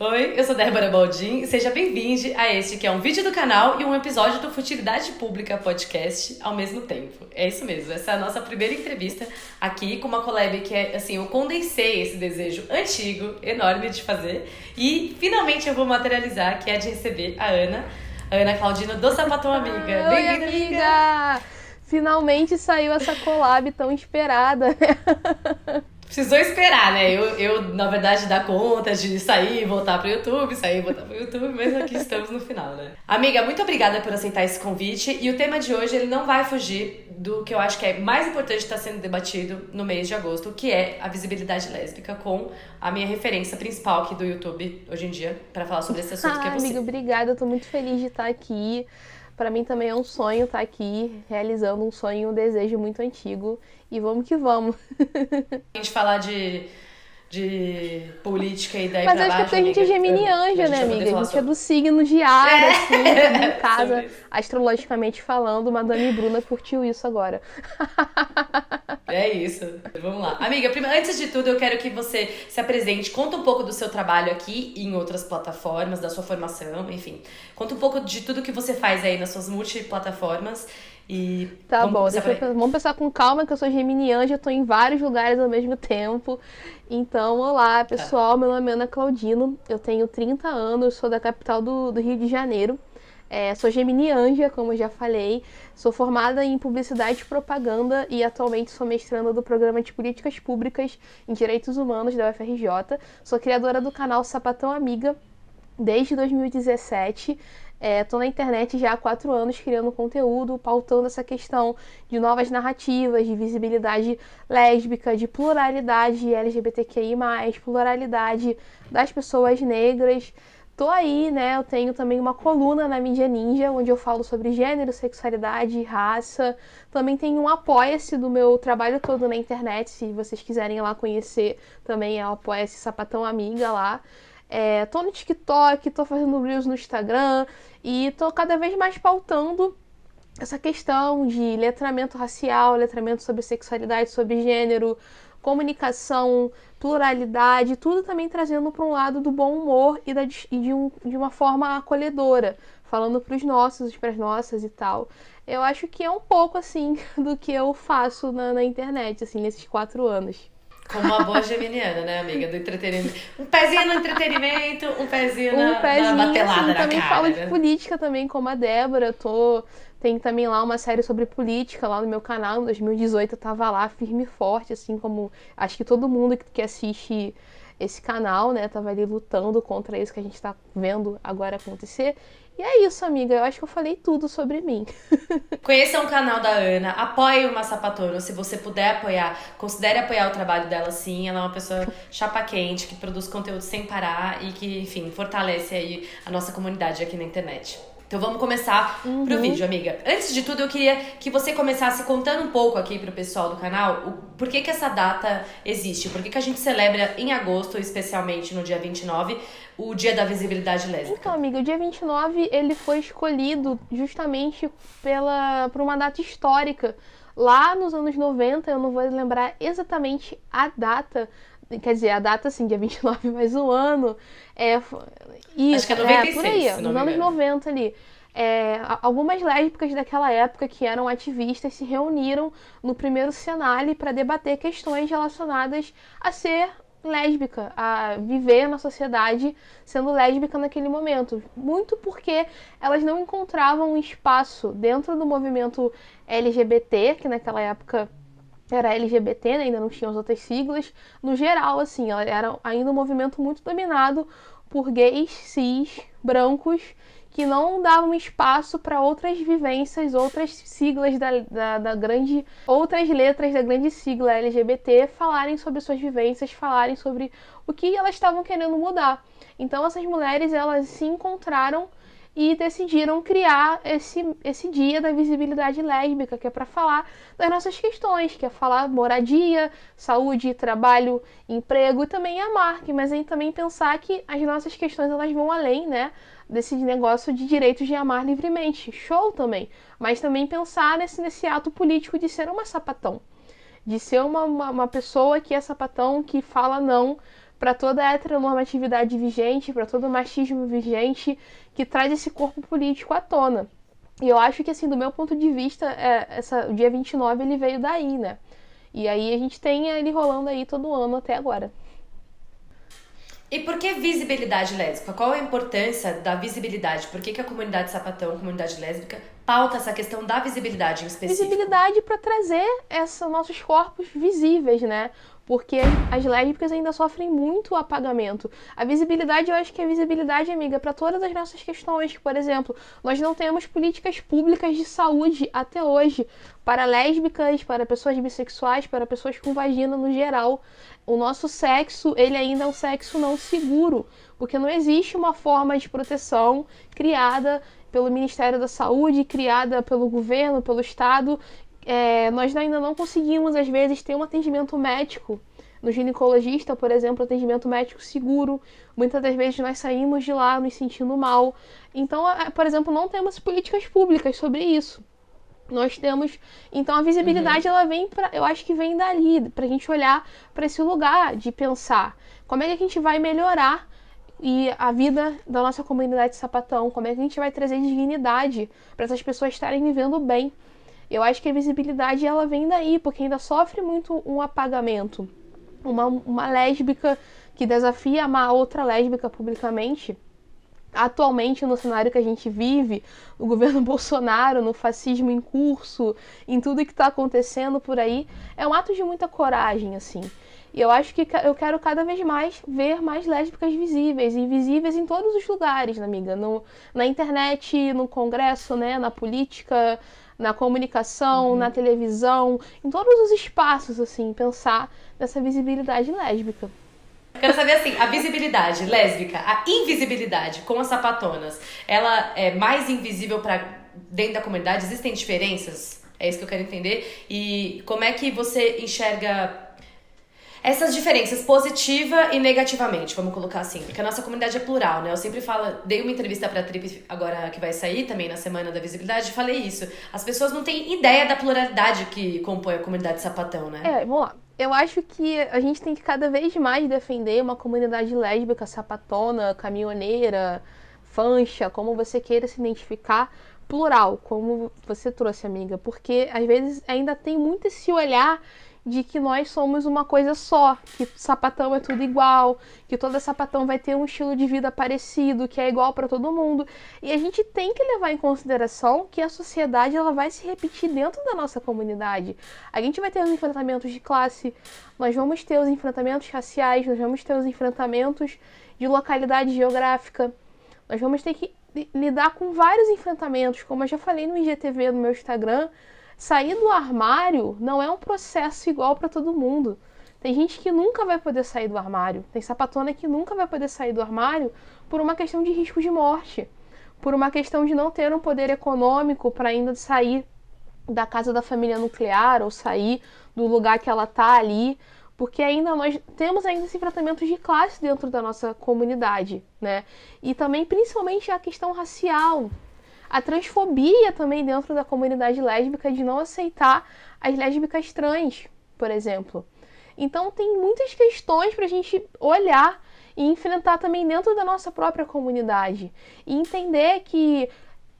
Oi, eu sou Débora Baldin e seja bem-vindo a este que é um vídeo do canal e um episódio do Futilidade Pública Podcast ao mesmo tempo. É isso mesmo, essa é a nossa primeira entrevista aqui com uma collab que é, assim, eu condensei esse desejo antigo, enorme de fazer e finalmente eu vou materializar, que é de receber a Ana, a Ana Claudino do Sapatão Amiga. Ah, Bem-vinda, amiga! amiga! Finalmente saiu essa collab tão esperada. Precisou esperar, né? Eu, eu, na verdade, dar conta de sair e voltar pro YouTube, sair e voltar pro YouTube, mas aqui estamos no final, né? Amiga, muito obrigada por aceitar esse convite. E o tema de hoje, ele não vai fugir do que eu acho que é mais importante estar sendo debatido no mês de agosto, que é a visibilidade lésbica, com a minha referência principal aqui do YouTube hoje em dia, para falar sobre esse assunto ah, que é você. Amiga, obrigada. Eu tô muito feliz de estar aqui. Para mim também é um sonho estar aqui realizando um sonho, um desejo muito antigo. E vamos que vamos. a gente falar de, de política e daí Mas pra acho baixo, que a gente é geminianja, né, amiga? A gente é do signo de ar, é. assim, em casa, astrologicamente falando. Madame Bruna curtiu isso agora. É isso. Vamos lá. Amiga, primeiro, antes de tudo, eu quero que você se apresente, conta um pouco do seu trabalho aqui em outras plataformas, da sua formação, enfim. Conta um pouco de tudo que você faz aí nas suas multiplataformas. E tá bom, eu, vamos pensar com calma que eu sou geminiana, eu tô em vários lugares ao mesmo tempo. Então, olá pessoal, tá. meu nome é Ana Claudino, eu tenho 30 anos, sou da capital do, do Rio de Janeiro. É, sou geminianja, como eu já falei. Sou formada em publicidade e propaganda e atualmente sou mestranda do programa de políticas públicas em direitos humanos da UFRJ. Sou criadora do canal Sapatão Amiga desde 2017. Estou é, na internet já há quatro anos criando conteúdo, pautando essa questão de novas narrativas, de visibilidade lésbica, de pluralidade LGBTQI, pluralidade das pessoas negras. Tô aí, né? Eu tenho também uma coluna na mídia ninja, onde eu falo sobre gênero, sexualidade, raça. Também tem um apoia-se do meu trabalho todo na internet, se vocês quiserem ir lá conhecer, também é o apoia-se Sapatão Amiga lá. É, tô no TikTok, tô fazendo reels no Instagram e tô cada vez mais pautando essa questão de letramento racial, letramento sobre sexualidade, sobre gênero, comunicação, pluralidade, tudo também trazendo para um lado do bom humor e, da, e de, um, de uma forma acolhedora, falando para os nossos, para as nossas e tal. Eu acho que é um pouco assim do que eu faço na, na internet, assim, nesses quatro anos. Como uma boa geminiana, né, amiga? Do entretenimento. Um pezinho no entretenimento, um pezinho na, um pezinho, na batelada assim, também cara. falo né? de política também, como a Débora. Eu tô. Tem também lá uma série sobre política lá no meu canal. Em 2018 eu tava lá firme e forte, assim como acho que todo mundo que assiste esse canal, né, tava ali lutando contra isso que a gente tá vendo agora acontecer. E é isso, amiga. Eu acho que eu falei tudo sobre mim. Conheçam o canal da Ana, apoie uma sapatona. Se você puder apoiar, considere apoiar o trabalho dela sim. Ela é uma pessoa chapa quente, que produz conteúdo sem parar e que, enfim, fortalece aí a nossa comunidade aqui na internet. Então vamos começar uhum. pro vídeo, amiga. Antes de tudo, eu queria que você começasse contando um pouco aqui pro pessoal do canal o, por que, que essa data existe, por que, que a gente celebra em agosto, especialmente no dia 29, o Dia da Visibilidade Lésbica. Então, amiga, o dia 29 ele foi escolhido justamente pela, por uma data histórica. Lá nos anos 90, eu não vou lembrar exatamente a data, quer dizer, a data assim, dia 29, mas o ano. É, isso, Acho que é 96, é, por aí, nos anos 90 ali. É, algumas lésbicas daquela época que eram ativistas se reuniram no primeiro Senale para debater questões relacionadas a ser lésbica, a viver na sociedade sendo lésbica naquele momento. Muito porque elas não encontravam um espaço dentro do movimento LGBT, que naquela época era LGBT, né? ainda não tinha as outras siglas. No geral, assim, era ainda um movimento muito dominado por gays, cis, brancos, que não davam espaço para outras vivências, outras siglas da, da, da, grande. outras letras da grande sigla LGBT falarem sobre suas vivências, falarem sobre o que elas estavam querendo mudar. Então essas mulheres elas se encontraram e decidiram criar esse, esse dia da visibilidade lésbica, que é para falar das nossas questões, que é falar moradia, saúde, trabalho, emprego e também amar, mas aí também pensar que as nossas questões elas vão além, né, desse negócio de direitos de amar livremente, show também, mas também pensar nesse, nesse ato político de ser uma sapatão, de ser uma, uma, uma pessoa que é sapatão, que fala não para toda a heteronormatividade vigente, para todo o machismo vigente que traz esse corpo político à tona. E eu acho que, assim, do meu ponto de vista, é, essa, o dia 29 ele veio daí, né? E aí a gente tem ele rolando aí todo ano até agora. E por que visibilidade lésbica? Qual a importância da visibilidade? Por que, que a comunidade sapatão, a comunidade lésbica, pauta essa questão da visibilidade em específico? Visibilidade para trazer esses nossos corpos visíveis, né? Porque as lésbicas ainda sofrem muito apagamento. A visibilidade, eu acho que a visibilidade, amiga, para todas as nossas questões. Por exemplo, nós não temos políticas públicas de saúde até hoje para lésbicas, para pessoas bissexuais, para pessoas com vagina no geral. O nosso sexo, ele ainda é um sexo não seguro, porque não existe uma forma de proteção criada pelo Ministério da Saúde, criada pelo governo, pelo Estado, é, nós ainda não conseguimos, às vezes, ter um atendimento médico. No ginecologista, por exemplo, atendimento médico seguro. Muitas das vezes nós saímos de lá nos sentindo mal. Então, por exemplo, não temos políticas públicas sobre isso. Nós temos. Então, a visibilidade, uhum. ela vem para. Eu acho que vem dali, para a gente olhar para esse lugar de pensar como é que a gente vai melhorar e a vida da nossa comunidade sapatão, como é que a gente vai trazer dignidade para essas pessoas estarem vivendo bem. Eu acho que a visibilidade ela vem daí, porque ainda sofre muito um apagamento. Uma, uma lésbica que desafia amar outra lésbica publicamente, atualmente no cenário que a gente vive, no governo Bolsonaro, no fascismo em curso, em tudo que está acontecendo por aí, é um ato de muita coragem, assim. E eu acho que eu quero cada vez mais ver mais lésbicas visíveis e visíveis em todos os lugares, amiga, no, na internet, no congresso, né, na política, na comunicação, uhum. na televisão, em todos os espaços, assim, pensar nessa visibilidade lésbica. Quero saber assim, a visibilidade lésbica, a invisibilidade com as sapatonas, ela é mais invisível para dentro da comunidade? Existem diferenças? É isso que eu quero entender. E como é que você enxerga essas diferenças positiva e negativamente, vamos colocar assim, porque a nossa comunidade é plural, né? Eu sempre falo, dei uma entrevista pra Trip agora que vai sair também na semana da visibilidade, falei isso. As pessoas não têm ideia da pluralidade que compõe a comunidade sapatão, né? É, vamos lá. Eu acho que a gente tem que cada vez mais defender uma comunidade lésbica, sapatona, caminhoneira, fancha, como você queira se identificar, plural, como você trouxe, amiga, porque às vezes ainda tem muito esse olhar de que nós somos uma coisa só, que sapatão é tudo igual, que toda sapatão vai ter um estilo de vida parecido, que é igual para todo mundo. E a gente tem que levar em consideração que a sociedade ela vai se repetir dentro da nossa comunidade. A gente vai ter os enfrentamentos de classe, nós vamos ter os enfrentamentos raciais, nós vamos ter os enfrentamentos de localidade geográfica. Nós vamos ter que lidar com vários enfrentamentos, como eu já falei no IGTV no meu Instagram, Sair do armário não é um processo igual para todo mundo. Tem gente que nunca vai poder sair do armário. Tem sapatona que nunca vai poder sair do armário por uma questão de risco de morte, por uma questão de não ter um poder econômico para ainda sair da casa da família nuclear ou sair do lugar que ela tá ali, porque ainda nós temos ainda esse tratamento de classe dentro da nossa comunidade, né? E também principalmente a questão racial, a transfobia também dentro da comunidade lésbica de não aceitar as lésbicas trans, por exemplo. Então tem muitas questões para a gente olhar e enfrentar também dentro da nossa própria comunidade e entender que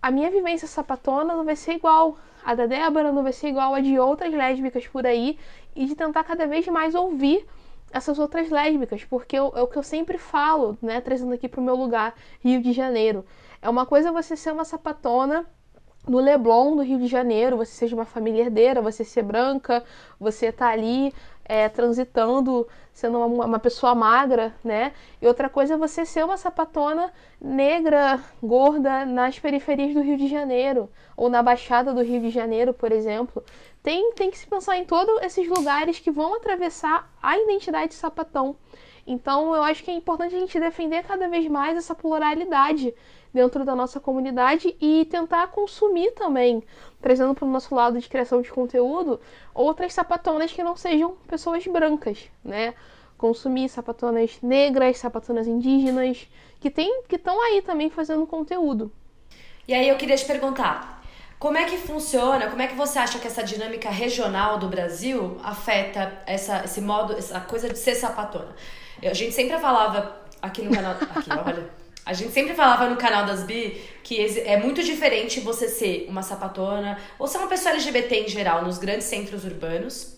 a minha vivência sapatona não vai ser igual a da Débora, não vai ser igual a de outras lésbicas por aí e de tentar cada vez mais ouvir essas outras lésbicas, porque é o que eu sempre falo, né, trazendo aqui para o meu lugar, Rio de Janeiro. É uma coisa você ser uma sapatona no Leblon, do Rio de Janeiro, você seja uma família herdeira, você ser branca, você tá ali é, transitando, sendo uma, uma, pessoa magra, né? E outra coisa é você ser uma sapatona negra, gorda, nas periferias do Rio de Janeiro, ou na Baixada do Rio de Janeiro, por exemplo. Tem, tem que se pensar em todos esses lugares que vão atravessar a identidade sapatão. Então, eu acho que é importante a gente defender cada vez mais essa pluralidade dentro da nossa comunidade e tentar consumir também, trazendo para o nosso lado de criação de conteúdo, outras sapatonas que não sejam pessoas brancas, né? Consumir sapatonas negras, sapatonas indígenas, que tem, que estão aí também fazendo conteúdo. E aí eu queria te perguntar, como é que funciona? Como é que você acha que essa dinâmica regional do Brasil afeta essa, esse modo, essa coisa de ser sapatona? A gente sempre falava aqui no canal. Aqui, olha. A gente sempre falava no canal das Bi que é muito diferente você ser uma sapatona ou ser uma pessoa LGBT em geral nos grandes centros urbanos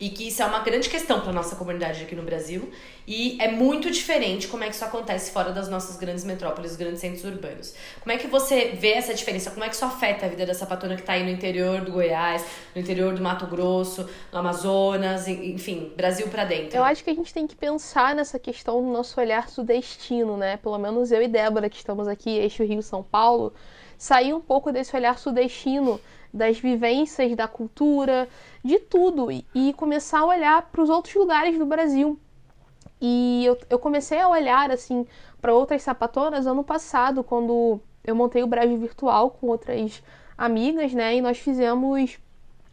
e que isso é uma grande questão para nossa comunidade aqui no Brasil e é muito diferente como é que isso acontece fora das nossas grandes metrópoles, grandes centros urbanos. Como é que você vê essa diferença? Como é que isso afeta a vida da sapatona que está aí no interior do Goiás, no interior do Mato Grosso, no Amazonas, enfim, Brasil para dentro? Eu acho que a gente tem que pensar nessa questão no nosso olhar sudestino, né? Pelo menos eu e Débora que estamos aqui, eixo Rio São Paulo, sair um pouco desse olhar sudestino das vivências, da cultura, de tudo e, e começar a olhar para os outros lugares do Brasil. E eu, eu comecei a olhar assim para outras sapatonas ano passado, quando eu montei o Brasil Virtual com outras amigas, né? E nós fizemos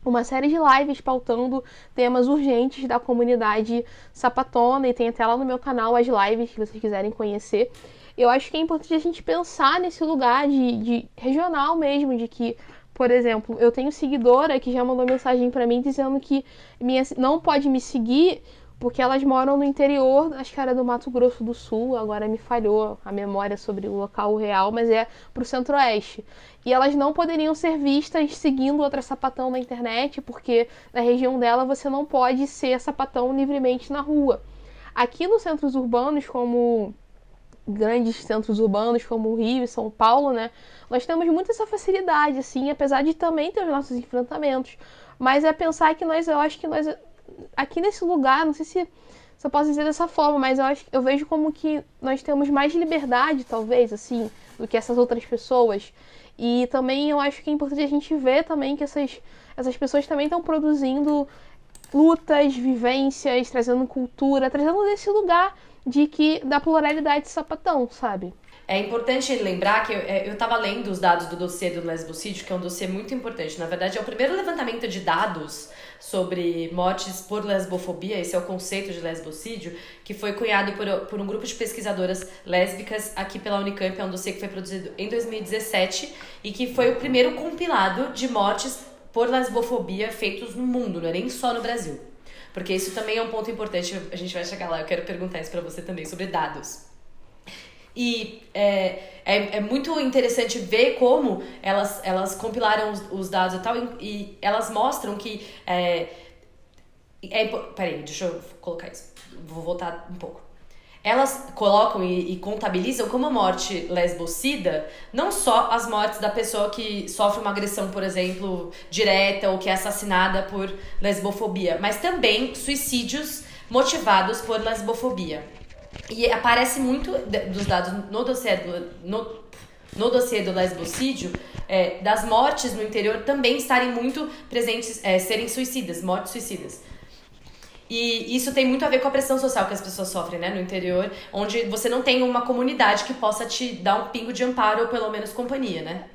uma série de lives pautando temas urgentes da comunidade sapatona e tem até lá no meu canal as lives que vocês quiserem conhecer. Eu acho que é importante a gente pensar nesse lugar de, de regional mesmo, de que por exemplo, eu tenho seguidora que já mandou mensagem para mim dizendo que minha, não pode me seguir porque elas moram no interior, acho que era do Mato Grosso do Sul, agora me falhou a memória sobre o local real, mas é pro centro-oeste. E elas não poderiam ser vistas seguindo outra sapatão na internet, porque na região dela você não pode ser sapatão livremente na rua. Aqui nos centros urbanos, como grandes centros urbanos como o Rio e São Paulo, né? Nós temos muito essa facilidade, assim, apesar de também ter os nossos enfrentamentos. Mas é pensar que nós, eu acho que nós, aqui nesse lugar, não sei se, se eu posso dizer dessa forma, mas eu, acho, eu vejo como que nós temos mais liberdade, talvez, assim, do que essas outras pessoas. E também eu acho que é importante a gente ver também que essas, essas pessoas também estão produzindo lutas, vivências, trazendo cultura, trazendo desse lugar de que da pluralidade de sapatão, sabe? É importante lembrar que eu, é, eu tava lendo os dados do dossiê do lesbocídio, que é um dossiê muito importante. Na verdade, é o primeiro levantamento de dados sobre mortes por lesbofobia, esse é o conceito de lesbocídio, que foi cunhado por, por um grupo de pesquisadoras lésbicas aqui pela Unicamp, é um dossiê que foi produzido em 2017 e que foi o primeiro compilado de mortes por lesbofobia feitos no mundo, não é nem só no Brasil. Porque isso também é um ponto importante, a gente vai chegar lá, eu quero perguntar isso para você também, sobre dados. E é, é, é, muito interessante ver como elas, elas compilaram os, os dados e tal, e, e elas mostram que. É, é, peraí, deixa eu colocar isso. Vou voltar um pouco elas colocam e, e, contabilizam como morte lesbocida não só as mortes da pessoa que sofre uma agressão, por exemplo, direta ou que é assassinada por lesbofobia, mas também suicídios motivados por lesbofobia. E aparece muito dos dados no dossiê do, no, no dossiê do lesbocídio é, das mortes no interior também estarem muito presentes, é, serem suicidas, mortes suicidas. E isso tem muito a ver com a pressão social que as pessoas sofrem, né, no interior, onde você não tem uma comunidade que possa te dar um pingo de amparo ou pelo menos companhia, né?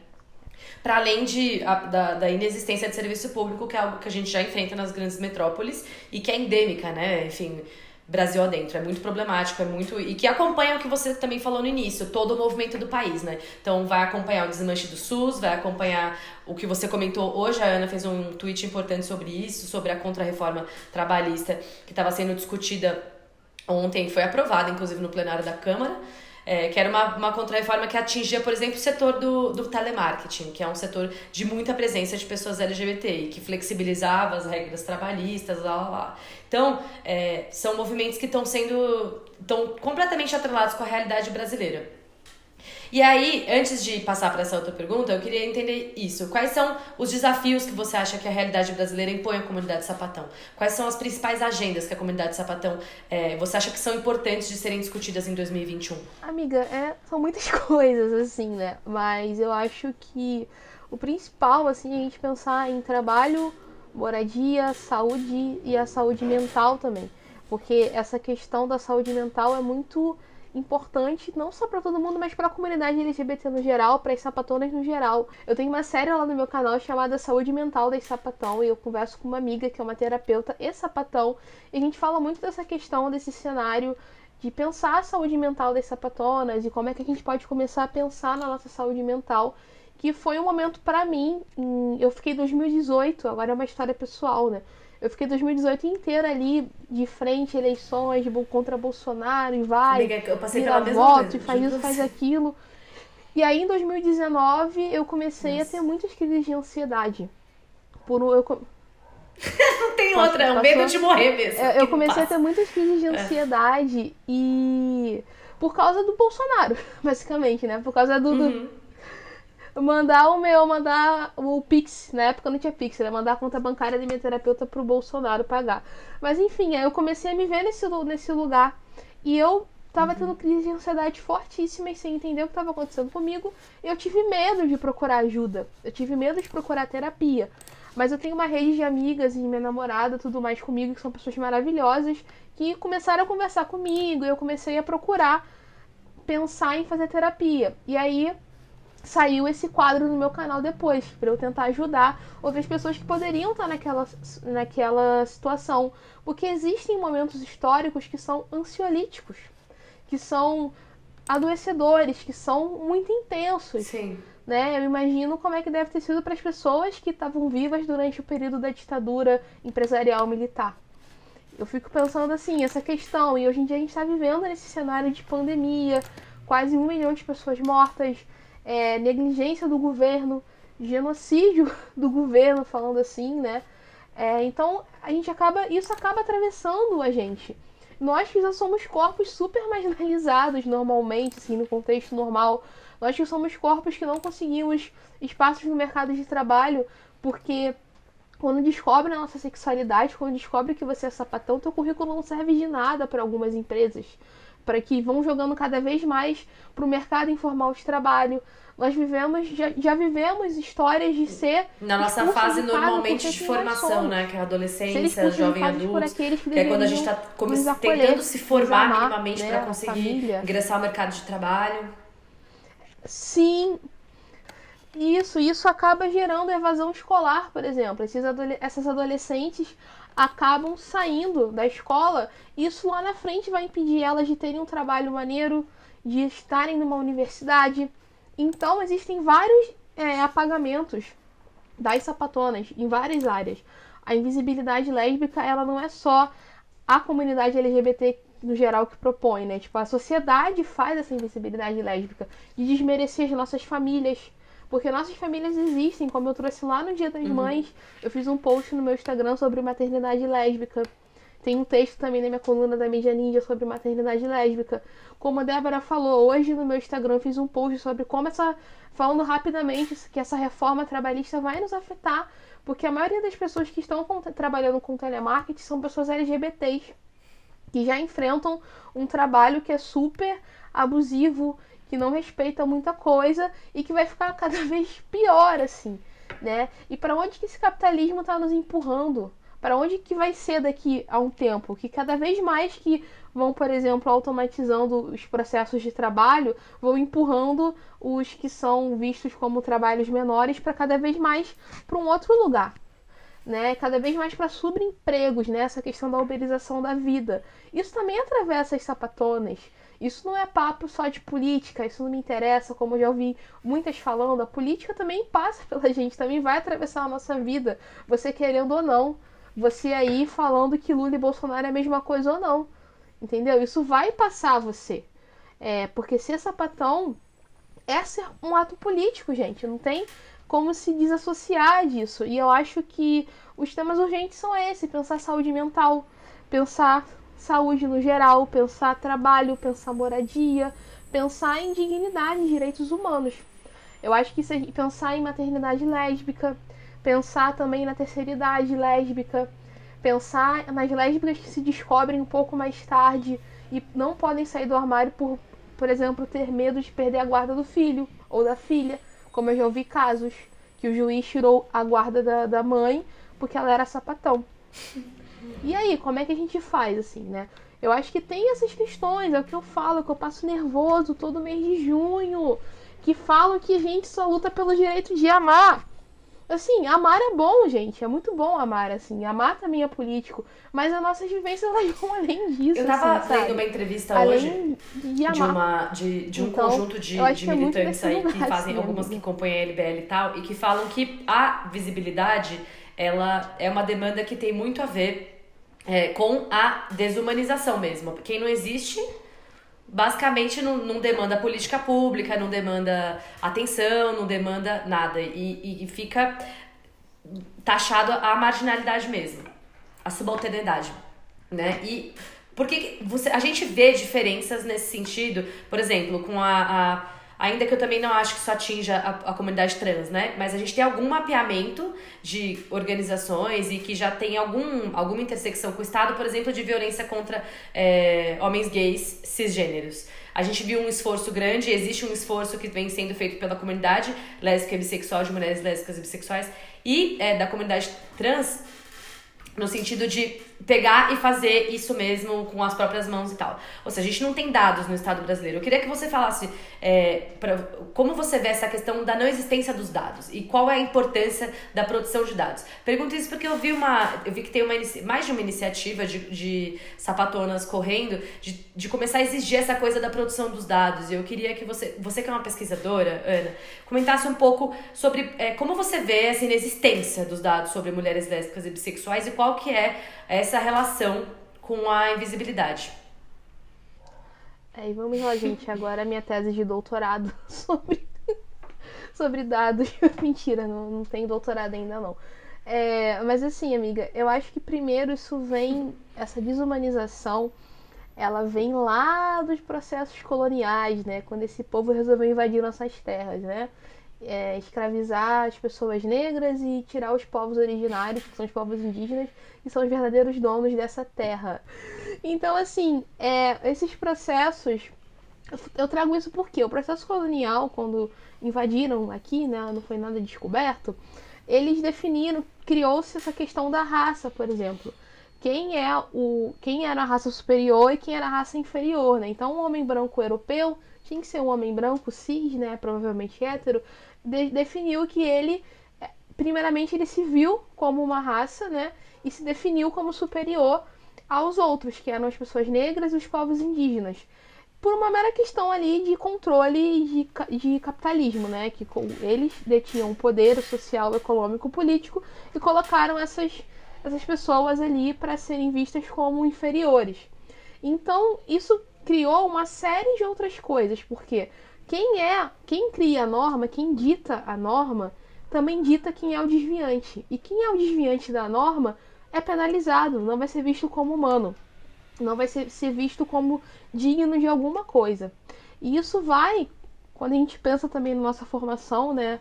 Para além de, a, da, da inexistência de serviço público, que é algo que a gente já enfrenta nas grandes metrópoles e que é endêmica, né? Enfim, Brasil adentro. É muito problemático, é muito. E que acompanha o que você também falou no início, todo o movimento do país, né? Então vai acompanhar o desmanche do SUS, vai acompanhar o que você comentou hoje. A Ana fez um tweet importante sobre isso, sobre a contrarreforma trabalhista que estava sendo discutida ontem, foi aprovada, inclusive, no plenário da Câmara é, que era uma, uma contrarreforma que atingia, por exemplo, o setor do, do telemarketing, que é um setor de muita presença de pessoas LGBTI, que flexibilizava as regras trabalhistas, lá, lá, lá. Então, é, são movimentos que estão sendo estão completamente atrelados com a realidade brasileira. E aí, antes de passar para essa outra pergunta, eu queria entender isso. Quais são os desafios que você acha que a realidade brasileira impõe à comunidade sapatão? Quais são as principais agendas que a comunidade sapatão é, você acha que são importantes de serem discutidas em 2021? Amiga, é, são muitas coisas, assim, né? Mas eu acho que o principal, assim, é a gente pensar em trabalho, moradia, saúde e a saúde mental também. Porque essa questão da saúde mental é muito importante não só para todo mundo, mas para a comunidade LGBT no geral, para as sapatonas no geral. Eu tenho uma série lá no meu canal chamada Saúde Mental das Sapatão e eu converso com uma amiga que é uma terapeuta e sapatão e a gente fala muito dessa questão desse cenário de pensar a saúde mental das sapatonas e como é que a gente pode começar a pensar na nossa saúde mental que foi um momento para mim, eu fiquei em 2018, agora é uma história pessoal, né? Eu fiquei 2018 inteira ali de frente, eleições, contra Bolsonaro, e vai, Amiga, eu passei pela mesma voto, coisa, e faz isso, faz aquilo. E aí em 2019 eu comecei Nossa. a ter muitas crises de ansiedade. Por eu, Não tem Passou- outra, é o medo de morrer mesmo. É, que eu comecei a ter muitas crises de ansiedade e por causa do Bolsonaro, basicamente, né? Por causa do, do- Uhum. Mandar o meu, mandar o Pix, na época não tinha Pix, era mandar a conta bancária da minha terapeuta pro Bolsonaro pagar. Mas enfim, aí eu comecei a me ver nesse, nesse lugar e eu tava tendo crise de ansiedade fortíssimas sem entender o que estava acontecendo comigo. Eu tive medo de procurar ajuda, eu tive medo de procurar terapia. Mas eu tenho uma rede de amigas e minha namorada, tudo mais comigo, que são pessoas maravilhosas, que começaram a conversar comigo e eu comecei a procurar pensar em fazer terapia. E aí saiu esse quadro no meu canal depois, para eu tentar ajudar outras pessoas que poderiam estar naquela, naquela situação. Porque existem momentos históricos que são ansiolíticos, que são adoecedores, que são muito intensos Sim. né? Eu imagino como é que deve ter sido para as pessoas que estavam vivas durante o período da ditadura empresarial militar. Eu fico pensando assim, essa questão, e hoje em dia a gente está vivendo nesse cenário de pandemia, quase um milhão de pessoas mortas, é, negligência do governo, genocídio do governo, falando assim, né? É, então a gente acaba, isso acaba atravessando a gente. Nós que já somos corpos super marginalizados normalmente, assim, no contexto normal, nós que somos corpos que não conseguimos espaços no mercado de trabalho, porque quando descobre a nossa sexualidade, quando descobre que você é sapatão, teu currículo não serve de nada para algumas empresas, para que vão jogando cada vez mais para o mercado informal de trabalho. Nós vivemos, já, já vivemos histórias de ser Na nossa fase de normalmente de formação, né? Que é a adolescência, jovem adulto. que Que é quando a gente tá acolher, tentando se formar amar, minimamente né, pra a conseguir família. ingressar ao mercado de trabalho. Sim. Isso, isso acaba gerando evasão escolar, por exemplo. Esses adole- essas adolescentes acabam saindo da escola, isso lá na frente vai impedir elas de terem um trabalho maneiro, de estarem numa universidade. Então, existem vários é, apagamentos das sapatonas em várias áreas. A invisibilidade lésbica, ela não é só a comunidade LGBT no geral que propõe, né? Tipo, a sociedade faz essa invisibilidade lésbica de desmerecer as nossas famílias. Porque nossas famílias existem, como eu trouxe lá no Dia das Mães, eu fiz um post no meu Instagram sobre maternidade lésbica. Tem um texto também na minha coluna da Mídia Ninja sobre maternidade lésbica. Como a Débora falou, hoje no meu Instagram eu fiz um post sobre como essa. falando rapidamente que essa reforma trabalhista vai nos afetar. Porque a maioria das pessoas que estão com- trabalhando com telemarketing são pessoas LGBTs que já enfrentam um trabalho que é super abusivo, que não respeita muita coisa e que vai ficar cada vez pior assim, né? E para onde que esse capitalismo está nos empurrando? Para onde que vai ser daqui a um tempo? Que cada vez mais que vão, por exemplo, automatizando os processos de trabalho, vão empurrando os que são vistos como trabalhos menores para cada vez mais para um outro lugar né? Cada vez mais para subempregos, né? Essa questão da uberização da vida. Isso também atravessa as sapatonas. Isso não é papo só de política, isso não me interessa, como eu já ouvi muitas falando, a política também passa pela gente, também vai atravessar a nossa vida, você querendo ou não. Você aí falando que Lula e Bolsonaro é a mesma coisa ou não. Entendeu? Isso vai passar você. É, porque ser sapatão é ser um ato político, gente. Não tem como se desassociar disso. E eu acho que os temas urgentes são esses: pensar saúde mental, pensar saúde no geral, pensar trabalho, pensar moradia, pensar em dignidade e direitos humanos. Eu acho que pensar em maternidade lésbica, pensar também na terceira idade lésbica, pensar nas lésbicas que se descobrem um pouco mais tarde e não podem sair do armário por, por exemplo, ter medo de perder a guarda do filho ou da filha, como eu já ouvi casos que o juiz tirou a guarda da, da mãe porque ela era sapatão. E aí, como é que a gente faz, assim, né? Eu acho que tem essas questões, é o que eu falo, que eu passo nervoso todo mês de junho, que falam que a gente só luta pelo direito de amar. Assim, amar é bom, gente, é muito bom amar, assim, amar também é político, mas as nossas vivências elas vão além disso, Eu tava assim, lendo uma entrevista hoje Além de de, amar. uma, de, de um Então, conjunto de, de que é militantes nesse aí que fazem assim, algumas que amiga. compõem a LBL e tal, e que falam que a visibilidade ela é uma demanda que tem muito a ver é, com a desumanização mesmo. Quem não existe, basicamente não, não demanda política pública, não demanda atenção, não demanda nada. E, e fica taxado a marginalidade mesmo, a subalternidade, né? E porque você, a gente vê diferenças nesse sentido, por exemplo, com a, a Ainda que eu também não acho que isso atinja a, a, comunidade trans, né? Mas a gente tem algum mapeamento de organizações e que já tem algum, alguma intersecção com o Estado, por exemplo, de violência contra é, homens gays cisgêneros. A gente viu um esforço grande, existe um esforço que vem sendo feito pela comunidade lésbica e bissexual, de mulheres lésbicas e bissexuais, e é, da comunidade trans, no sentido de pegar e fazer isso mesmo com as próprias mãos e tal. Ou seja, a gente não tem dados no Estado brasileiro. Eu queria que você falasse é, pra, como você vê essa questão da não existência dos dados e qual é a importância da produção de dados. Pergunto isso porque eu vi uma, eu vi que tem uma mais de uma iniciativa de, de sapatonas correndo de, de começar a exigir essa coisa da produção dos dados. E eu queria que você, você que é uma pesquisadora, Ana, comentasse um pouco sobre é, como você vê essa inexistência dos dados sobre mulheres lésbicas e bissexuais e qual que é essa relação com a invisibilidade. É, vamos lá, gente. Agora a minha tese de doutorado sobre, sobre dados. Mentira, não, não tenho doutorado ainda não. É, mas assim, amiga, eu acho que primeiro isso vem, essa desumanização, ela vem lá dos processos coloniais, né? Quando esse povo resolveu invadir nossas terras, né? É, escravizar as pessoas negras e tirar os povos originários, que são os povos indígenas, que são os verdadeiros donos dessa terra. Então, assim, é, esses processos. Eu trago isso porque o processo colonial, quando invadiram aqui, né, não foi nada descoberto, eles definiram, criou-se essa questão da raça, por exemplo. Quem é o quem era a raça superior e quem era a raça inferior, né? Então, um homem branco europeu tinha que ser um homem branco cis, né, provavelmente hétero, de, definiu que ele primeiramente ele se viu como uma raça, né? e se definiu como superior aos outros, que eram as pessoas negras e os povos indígenas, por uma mera questão ali de controle de, de capitalismo, né? Que eles detinham poder social, econômico, político e colocaram essas, essas pessoas ali para serem vistas como inferiores. Então, isso criou uma série de outras coisas, porque quem é, quem cria a norma, quem dita a norma, também dita quem é o desviante. E quem é o desviante da norma é penalizado, não vai ser visto como humano, não vai ser, ser visto como digno de alguma coisa. E isso vai, quando a gente pensa também na nossa formação, né,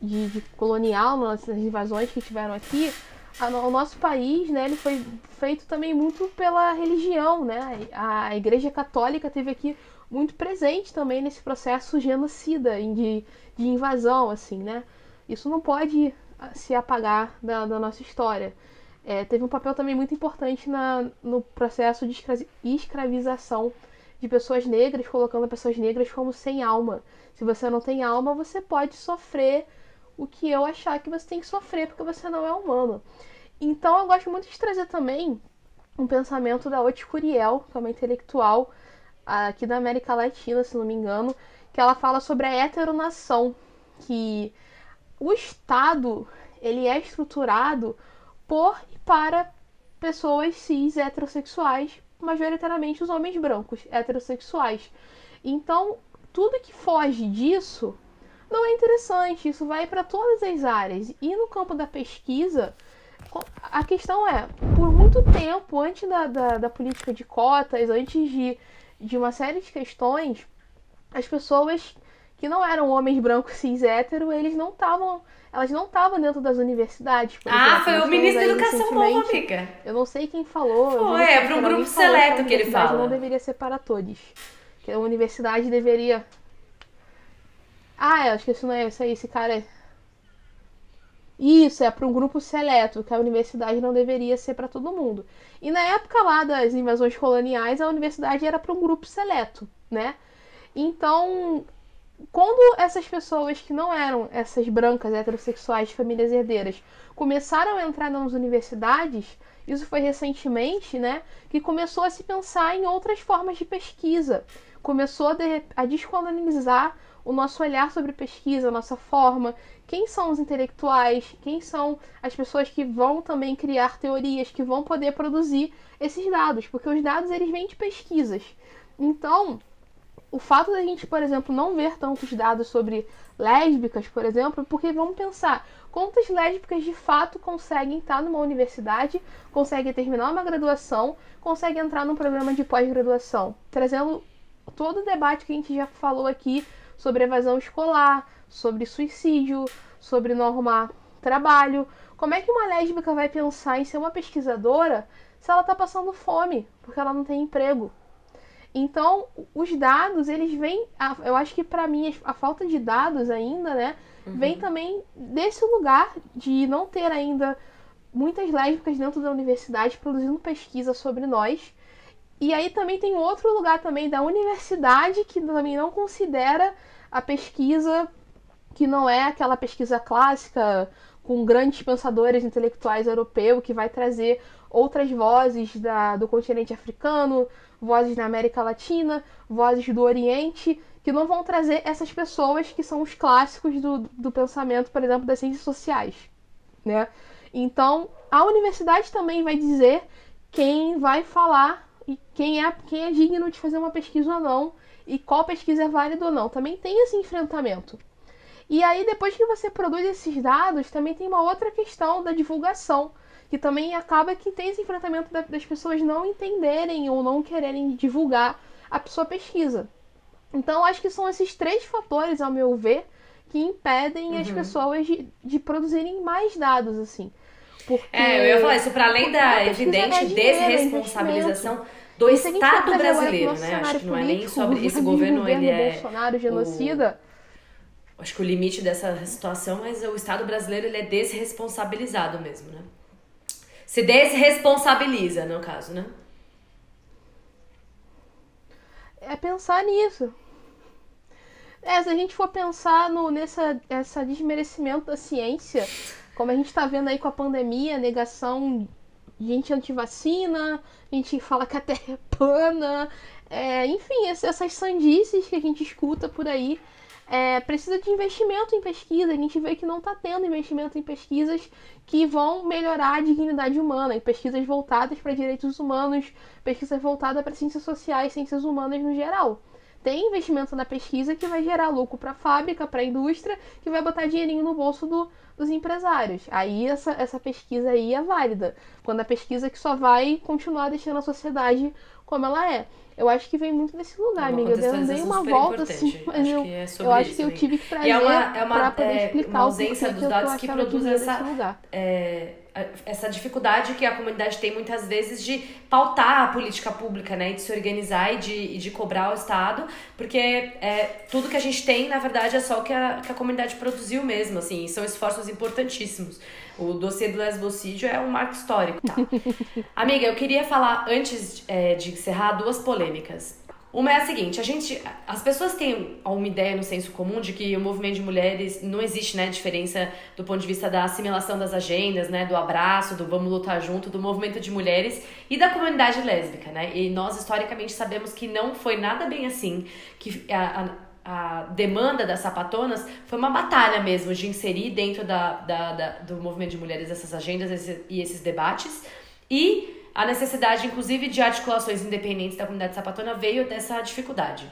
de, de colonial, nas invasões que tiveram aqui, a, o nosso país, né, ele foi feito também muito pela religião, né? A Igreja Católica teve aqui muito presente também nesse processo genocida de, de invasão, assim, né? Isso não pode se apagar da, da nossa história é, teve um papel também muito importante na, no processo de escravização de pessoas negras, colocando pessoas negras como sem alma. Se você não tem alma, você pode sofrer o que eu achar que você tem que sofrer porque você não é humano. Então eu gosto muito de trazer também um pensamento da Oti Curiel, que é uma intelectual aqui da América Latina, se não me engano, que ela fala sobre a heteronação, que o Estado ele é estruturado por e para pessoas cis heterossexuais, majoritariamente os homens brancos heterossexuais. Então, tudo que foge disso não é interessante, isso vai para todas as áreas. E no campo da pesquisa, a questão é, por muito tempo, antes da, da, da política de cotas, antes de, de uma série de questões, as pessoas que não eram homens brancos cis hétero, eles não estavam elas não estavam dentro das universidades. ah, foi o ministro da Educação amiga. Eu não sei quem falou. Foi, é para um grupo seleto que, que ele fala. não deveria ser para todos. Que a universidade deveria. Ah, eu acho que não é isso aí, esse cara é. Isso, é para um grupo seleto, que a universidade não deveria ser para todo mundo. E na época lá das invasões coloniais, a universidade era para um grupo seleto, né? Então, quando essas pessoas que não eram essas brancas heterossexuais de famílias herdeiras começaram a entrar nas universidades isso foi recentemente, né, que começou a se pensar em outras formas de pesquisa, começou a, a descolonizar o nosso olhar sobre pesquisa, a nossa forma, quem são os intelectuais, quem são as pessoas que vão também criar teorias, que vão poder produzir esses dados, porque os dados eles vêm de pesquisas. Então, o fato da gente, por exemplo, não ver tantos dados sobre lésbicas, por exemplo, porque vamos pensar, quantas lésbicas de fato conseguem estar numa universidade, conseguem terminar uma graduação, conseguem entrar num programa de pós-graduação, trazendo todo o debate que a gente já falou aqui sobre evasão escolar, sobre suicídio, sobre normar trabalho. Como é que uma lésbica vai pensar em ser uma pesquisadora se ela está passando fome, porque ela não tem emprego? Então, os dados, eles vêm. Eu acho que para mim a falta de dados ainda, né, uhum. vem também desse lugar de não ter ainda muitas lésbicas dentro da universidade produzindo pesquisa sobre nós. E aí também tem outro lugar também da universidade que também não considera a pesquisa que não é aquela pesquisa clássica com grandes pensadores intelectuais europeus que vai trazer outras vozes da, do continente africano, vozes da América Latina, vozes do Oriente, que não vão trazer essas pessoas que são os clássicos do, do pensamento, por exemplo, das ciências sociais. Né? Então, a universidade também vai dizer quem vai falar e quem é, quem é digno de fazer uma pesquisa ou não, e qual pesquisa é válida ou não. Também tem esse enfrentamento. E aí, depois que você produz esses dados, também tem uma outra questão da divulgação que também acaba que tem esse enfrentamento das pessoas não entenderem ou não quererem divulgar a sua pesquisa. Então, acho que são esses três fatores, ao meu ver, que impedem uhum. as pessoas de, de produzirem mais dados, assim. Porque, é, eu ia falar isso, para além da evidente desresponsabilização do Estado brasileiro, né? Acho que não é nem sobre esse governo, governo ele é Bolsonaro genocida. O, acho que o limite dessa situação, mas o Estado brasileiro ele é desresponsabilizado mesmo, né? se desresponsabiliza, no caso, né? É pensar nisso. É, se a gente for pensar no, nessa essa desmerecimento da ciência, como a gente está vendo aí com a pandemia, negação gente antivacina, a gente fala que a Terra é plana, é, enfim, essas sandices que a gente escuta por aí é, precisa de investimento em pesquisa. A gente vê que não está tendo investimento em pesquisas que vão melhorar a dignidade humana, em pesquisas voltadas para direitos humanos, pesquisas voltadas para ciências sociais, ciências humanas no geral. Tem investimento na pesquisa que vai gerar lucro para a fábrica, para a indústria, que vai botar dinheirinho no bolso do, dos empresários. Aí essa, essa pesquisa aí é válida. Quando a pesquisa que só vai continuar deixando a sociedade como ela é. Eu acho que vem muito desse lugar, é amiga. Eu dei uma volta assim, mas eu, é eu acho que eu tive que trazer é uma, é uma, pra poder é, explicar uma ausência dos dados que produz essa, lugar. É, essa dificuldade que a comunidade tem muitas vezes de pautar a política pública, né? E de se organizar e de, e de cobrar o Estado, porque é, tudo que a gente tem, na verdade, é só o que a, que a comunidade produziu mesmo, assim, são esforços importantíssimos. O dossiê do lesbocídio é um marco histórico, tá? Amiga, eu queria falar, antes é, de encerrar, duas polêmicas. Uma é a seguinte, a gente, as pessoas têm uma ideia no senso comum de que o movimento de mulheres não existe, né, diferença do ponto de vista da assimilação das agendas, né, do abraço, do vamos lutar junto, do movimento de mulheres e da comunidade lésbica, né? E nós historicamente sabemos que não foi nada bem assim, que a, a a demanda das sapatonas foi uma batalha mesmo de inserir dentro da, da, da do movimento de mulheres essas agendas e esses debates. E a necessidade, inclusive, de articulações independentes da comunidade sapatona veio dessa dificuldade.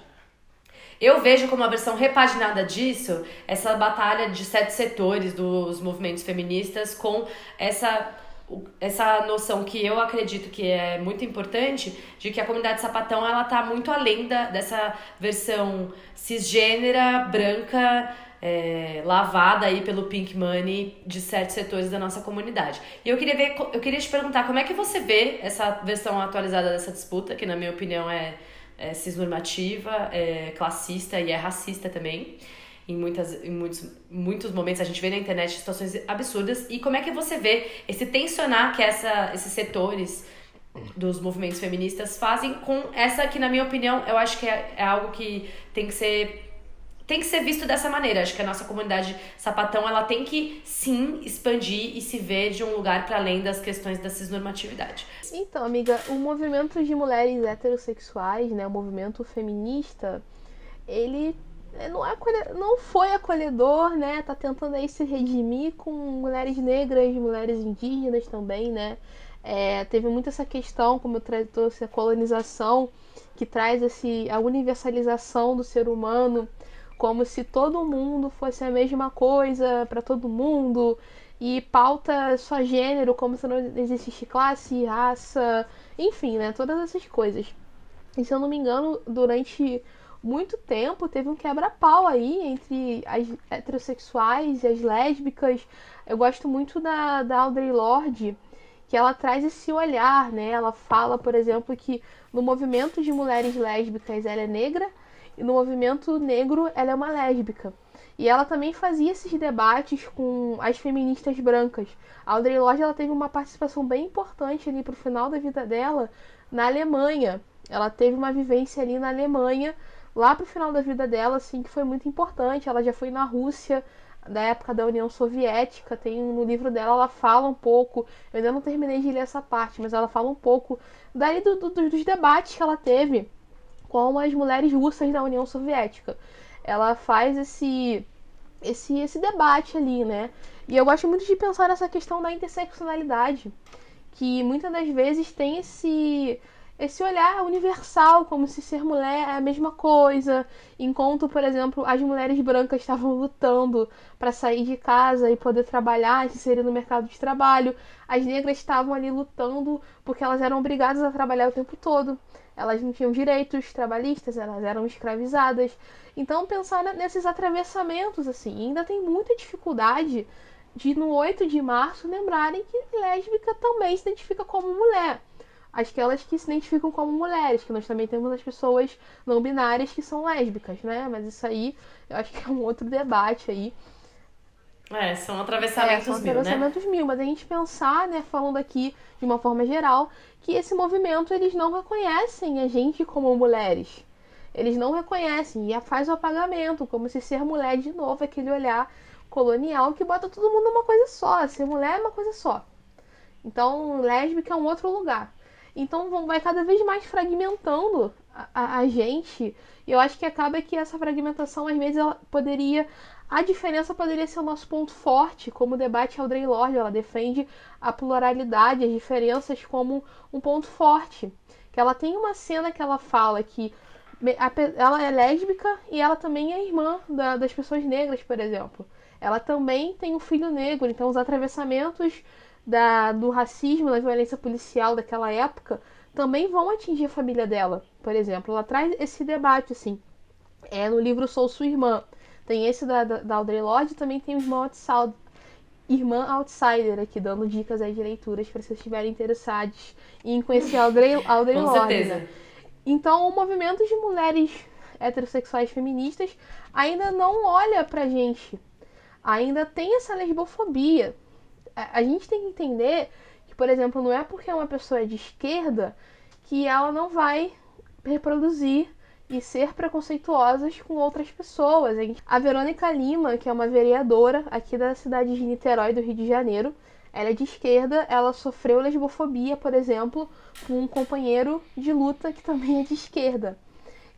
Eu vejo como a versão repaginada disso essa batalha de sete setores dos movimentos feministas com essa essa noção que eu acredito que é muito importante de que a comunidade sapatão ela tá muito além da, dessa versão cisgênera, branca, é, lavada aí pelo pink money de certos setores da nossa comunidade. E eu queria ver, eu queria te perguntar como é que você vê essa versão atualizada dessa disputa, que na minha opinião é, é cisnormativa, é classista e é racista também em, muitas, em muitos, muitos momentos a gente vê na internet situações absurdas. E como é que você vê esse tensionar que essa, esses setores dos movimentos feministas fazem com essa que, na minha opinião, eu acho que é, é algo que tem que ser tem que ser visto dessa maneira. Acho que a nossa comunidade sapatão ela tem que sim expandir e se ver de um lugar para além das questões da cisnormatividade. Então, amiga, o movimento de mulheres heterossexuais, né, o movimento feminista, ele não, é não foi acolhedor, né? Tá tentando aí se redimir com mulheres negras, mulheres indígenas também, né? É, teve muito essa questão, como eu trouxe a colonização, que traz esse, a universalização do ser humano, como se todo mundo fosse a mesma coisa para todo mundo, e pauta só gênero, como se não existisse classe, raça, enfim, né? Todas essas coisas. E se eu não me engano, durante muito tempo teve um quebra-pau aí entre as heterossexuais e as lésbicas. Eu gosto muito da, da Audrey Lorde, que ela traz esse olhar, né? Ela fala, por exemplo, que no movimento de mulheres lésbicas ela é negra no movimento negro ela é uma lésbica. E ela também fazia esses debates com as feministas brancas. A Audrey Lorde ela teve uma participação bem importante ali pro final da vida dela na Alemanha. Ela teve uma vivência ali na Alemanha lá pro final da vida dela, assim, que foi muito importante. Ela já foi na Rússia, da época da União Soviética. Tem no livro dela, ela fala um pouco. Eu ainda não terminei de ler essa parte, mas ela fala um pouco daí do, do, dos debates que ela teve com as mulheres russas da União Soviética. Ela faz esse esse esse debate ali, né? E eu gosto muito de pensar nessa questão da interseccionalidade, que muitas das vezes tem esse esse olhar universal, como se ser mulher é a mesma coisa. Enquanto, por exemplo, as mulheres brancas estavam lutando para sair de casa e poder trabalhar, se inserir no mercado de trabalho, as negras estavam ali lutando porque elas eram obrigadas a trabalhar o tempo todo. Elas não tinham direitos trabalhistas, elas eram escravizadas. Então, pensar nesses atravessamentos, assim, ainda tem muita dificuldade de, no 8 de março, lembrarem que lésbica também se identifica como mulher aquelas que se identificam como mulheres, que nós também temos as pessoas não binárias que são lésbicas, né? Mas isso aí eu acho que é um outro debate aí. É, são atravessamentos é, são mil, atravessamentos né? mil, mas a gente pensar, né, falando aqui de uma forma geral, que esse movimento eles não reconhecem a gente como mulheres. Eles não reconhecem e faz o apagamento, como se ser mulher de novo é aquele olhar colonial que bota todo mundo numa coisa só. Ser mulher é uma coisa só. Então, lésbica é um outro lugar. Então vai cada vez mais fragmentando a, a, a, gente. E eu acho que acaba que essa fragmentação, às vezes, ela poderia. A diferença poderia ser o nosso ponto forte, como debate Audrey Lorde, ela defende a pluralidade, as diferenças como um ponto forte. Que ela tem uma cena que ela fala que ela é lésbica e ela também é irmã da, das pessoas negras, por exemplo. Ela também tem um filho negro, então os atravessamentos da, do racismo, da violência policial daquela época, também vão atingir a família dela, por exemplo. Ela traz esse debate, assim. É no livro Sou Sua Irmã. Tem esse da, da, da Audrey Lorde também tem o Irmão Outsider, Irmã Outsider aqui, dando dicas aí de leituras para vocês estiverem interessados em conhecer a Audrey, Audrey Com Lorde. Certeza. Né? Então, o movimento de mulheres heterossexuais feministas ainda não olha pra gente. Ainda tem essa lesbofobia a, gente tem que entender que, por exemplo, não é porque é uma pessoa é de esquerda que ela não vai reproduzir e ser preconceituosas com outras pessoas. A Verônica Lima, que é uma vereadora aqui da cidade de Niterói, do Rio de Janeiro, ela é de esquerda, ela sofreu lesbofobia, por exemplo, com um companheiro de luta que também é de esquerda.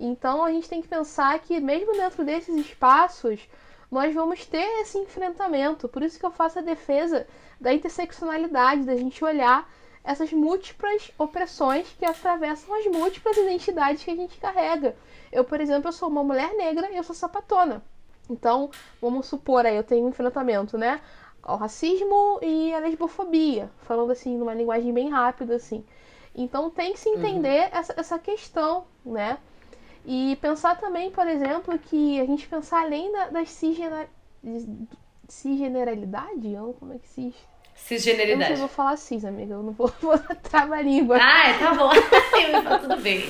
Então a gente tem que pensar que mesmo dentro desses espaços, nós vamos ter esse enfrentamento. Por isso que eu faço a defesa da interseccionalidade, da gente olhar essas múltiplas opressões que atravessam as múltiplas identidades que a gente carrega. Eu, por exemplo, eu sou uma mulher negra e eu sou sapatona. Então, vamos supor aí, eu tenho um enfrentamento, né? Ao racismo e a lesbofobia, falando assim, numa linguagem bem rápida, assim. Então tem que se entender uhum. essa, essa questão, né? E pensar também, por exemplo, que a gente pensar além da, das cisgener... cisgeneralidade, como é que cis? Cisgeneridade. Eu não sei, vou falar cis, amiga, eu não vou, vou travar a língua. Ah, é, tá bom. tá tudo bem.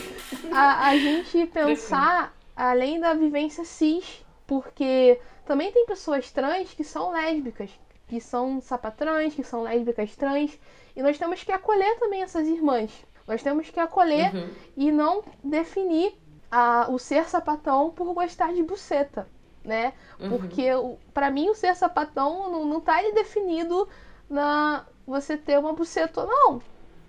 A, a gente pensar além da vivência cis, porque também tem pessoas trans que são lésbicas, que são sapatrans, que são lésbicas trans, e nós temos que acolher também essas irmãs. Nós temos que acolher uhum. e não definir a, o ser sapatão por gostar de buceta. né? Uhum. Porque para mim o ser sapatão não, não tá definido na você ter uma buceta ou não,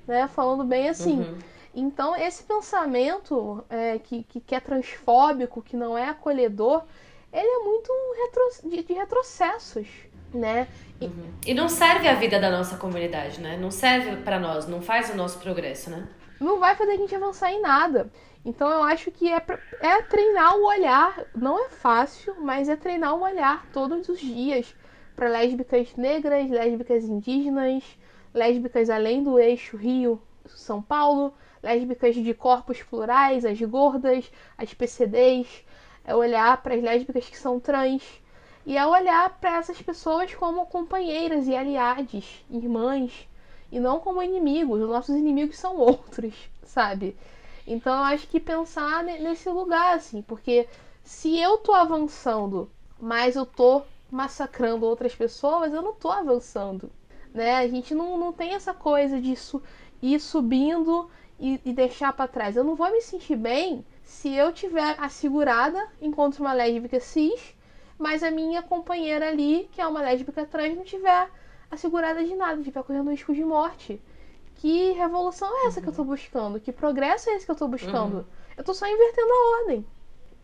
né? Falando bem assim. Uhum. Então, esse pensamento é, que, que, que, é transfóbico, que não é acolhedor, ele é muito retro, de, de, retrocessos, né? Uhum. E não serve a vida da nossa comunidade, né? Não serve para nós, não faz o nosso progresso, né? Não vai fazer a gente avançar em nada. Então eu acho que é, é treinar o olhar. Não é fácil, mas é treinar o olhar todos os dias para lésbicas negras, lésbicas indígenas, lésbicas além do eixo Rio-São Paulo, lésbicas de corpos plurais, as gordas, as PCDs. É olhar para as lésbicas que são trans. E é olhar para essas pessoas como companheiras e aliadas, irmãs, e não como inimigos. Os nossos inimigos são outros, sabe? Então eu acho que pensar nesse lugar, assim, porque se eu tô avançando, mas eu tô massacrando outras pessoas, eu não tô avançando. Né? A gente não, não tem essa coisa de su ir subindo e, e deixar para trás. Eu não vou me sentir bem se eu tiver assegurada enquanto uma lésbica cis, mas a minha companheira ali, que é uma lésbica trans, não tiver assegurada de nada, tiver correndo risco de morte. Que revolução é essa que eu tô buscando? Que progresso é esse que eu tô buscando? Uhum. Eu tô só invertendo a ordem.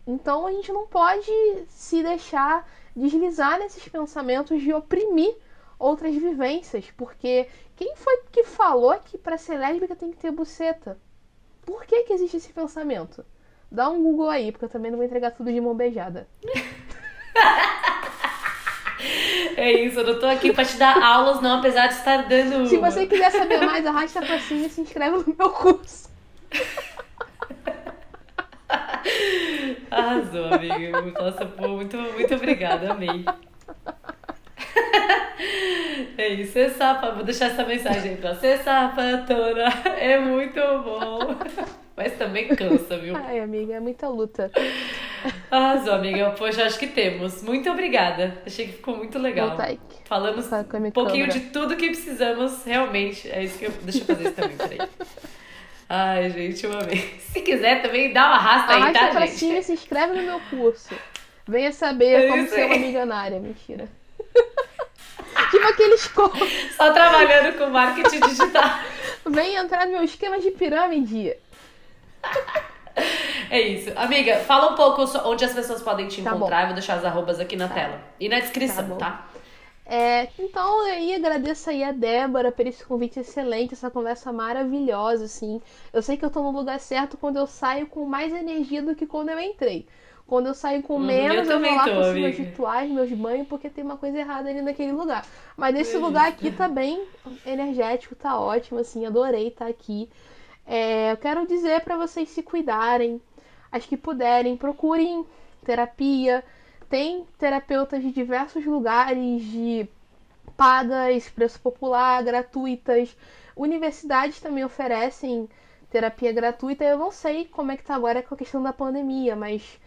Então a gente não pode se deixar deslizar nesses pensamentos de oprimir outras vivências, porque quem foi que falou que para ser lésbica tem que ter buceta? Por que que existe esse pensamento? Dá um Google aí, porque eu também não vou entregar tudo de mão beijada. É isso, eu não tô aqui pra te dar aulas, não, apesar de estar dando. Se você quiser saber mais, arrasta pra cima e se inscreve no meu curso. Arrasou, amiga. Nossa, pô, muito, muito obrigada, amei. É isso, ser sapa, vou deixar essa mensagem aí pra ser sapatona, é muito bom. Mas também cansa, viu? Ai, amiga, é muita luta. Arrasou, amiga. Poxa, acho que temos. Muito obrigada. Achei que ficou muito legal. Falamos um pouquinho câmera. de tudo que precisamos, realmente. É isso que eu. Deixa eu fazer isso também, peraí. Ai, gente, uma vez. Se quiser também, dá uma arrasta, aí, tá, pra gente? Cima e se inscreve no meu curso. Venha saber é como ser uma milionária. Mentira. tipo aqueles Só trabalhando com marketing digital. Vem entrar no meu esquema de pirâmide. É isso. Amiga, fala um pouco onde as pessoas podem te tá encontrar. Bom. Eu vou deixar as arrobas aqui na tá. tela. E na descrição, tá? É, então, eu agradeço aí a Débora por esse convite excelente, essa conversa maravilhosa, assim. Eu sei que eu tô no lugar certo quando eu saio com mais energia do que quando eu entrei. Quando eu saio com uhum, menos, eu, eu vou lá com os meus rituais, meus banhos, porque tem uma coisa errada ali naquele lugar. Mas esse lugar aqui tá bem energético, tá ótimo, assim, adorei estar tá aqui. É, eu quero dizer para vocês se cuidarem, as que puderem, procurem terapia. Tem terapeutas de diversos lugares, de pagas, preço popular, gratuitas. Universidades também oferecem terapia gratuita. Eu não sei como é que tá agora com a questão da pandemia, mas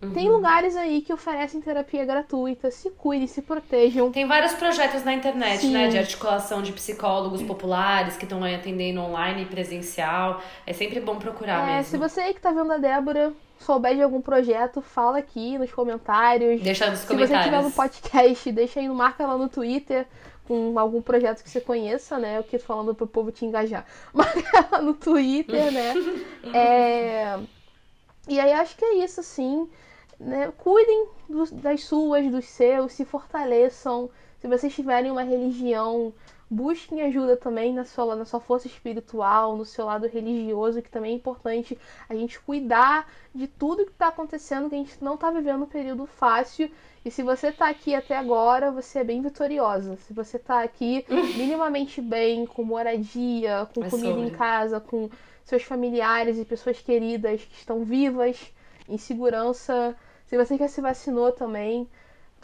Uhum. Tem lugares aí que oferecem terapia gratuita, se cuidem, se protejam. Tem vários projetos na internet, Sim. né? De articulação de psicólogos populares que estão atendendo online e presencial. É sempre bom procurar é, mesmo. Se você aí que tá vendo a Débora souber de algum projeto, fala aqui nos comentários. Deixa nos comentários. Se você tiver no podcast, deixa aí, marca lá no Twitter com algum projeto que você conheça, né? Eu quis falando pro povo te engajar. Marca lá no Twitter, né? é... E aí acho que é isso, assim. Né? Cuidem do, das suas, dos seus, se fortaleçam. Se vocês tiverem uma religião, busquem ajuda também na sua, na sua força espiritual, no seu lado religioso, que também é importante a gente cuidar de tudo que está acontecendo, que a gente não está vivendo um período fácil. E se você está aqui até agora, você é bem vitoriosa. Se você está aqui minimamente bem, com moradia, com é comida sobre. em casa, com seus familiares e pessoas queridas que estão vivas, em segurança. Se você já se vacinou também,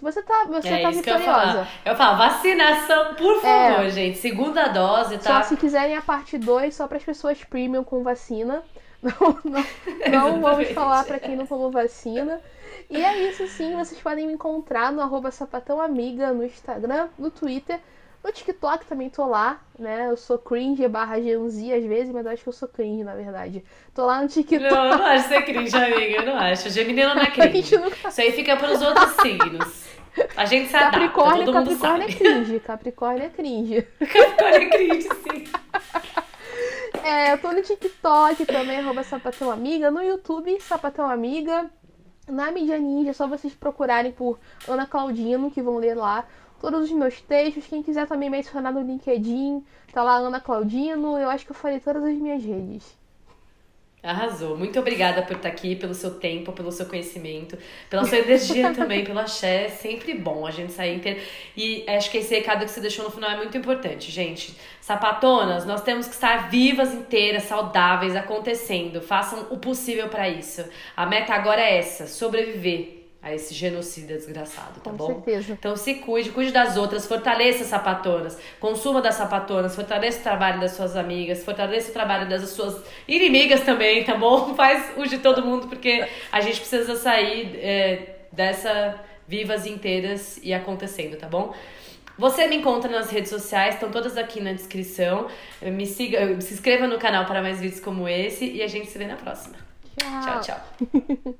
você tá, você é tá vitoriosa. Eu, eu falo, vacinação, por é. favor, é, gente. Segunda dose, tá? Só se quiserem a parte 2, só para as pessoas premium com vacina. Não, não, não vamos falar para quem não tomou vacina. E é isso sim, vocês podem me encontrar no arroba sapatãoamiga no Instagram, no Twitter, No TikTok também tô lá, né? Eu sou cringe barra Genzi às vezes, mas eu acho que eu sou cringe, na verdade. Tô lá no TikTok. Não, eu não acho ser cringe, amiga. Eu não acho. Geminiano não é cringe. Nunca... Isso aí fica pros outros signos. A gente se adapta, Capricórnio, todo mundo Capricórnio sabe. é cringe. Capricórnio é cringe. Capricórnio é cringe, sim. É, eu tô no TikTok também, arroba Sapatão Amiga. No YouTube, Sapatão Amiga. Na Mídia Ninja, é só vocês procurarem por Ana Claudino, que vão ler lá todos os meus textos. Quem quiser também me adicionar no LinkedIn, tá lá Ana Claudino. Eu acho que eu falei todas as minhas redes. Arrasou. Muito obrigada por estar aqui, pelo seu tempo, pelo seu conhecimento, pela sua energia também, pelo axé. É sempre bom a gente sair inteiro. E acho que esse recado que você deixou no final é muito importante, gente. Sapatonas, nós temos que estar vivas, inteiras, saudáveis, acontecendo. Façam o possível para isso. A meta agora é essa: sobreviver a esse genocida desgraçado, tá Com bom? certeza. Então se cuide, cuide das outras, fortaleça as sapatonas, consuma das sapatonas, fortaleça o trabalho das suas amigas, fortaleça o trabalho das suas inimigas também, tá bom? Faz o de todo mundo, porque a gente precisa sair é, dessa vivas inteiras e acontecendo, tá bom? Você me encontra nas redes sociais, estão todas aqui na descrição. Me siga, se inscreva no canal para mais vídeos como esse e a gente se vê na próxima. Tchau, tchau. tchau.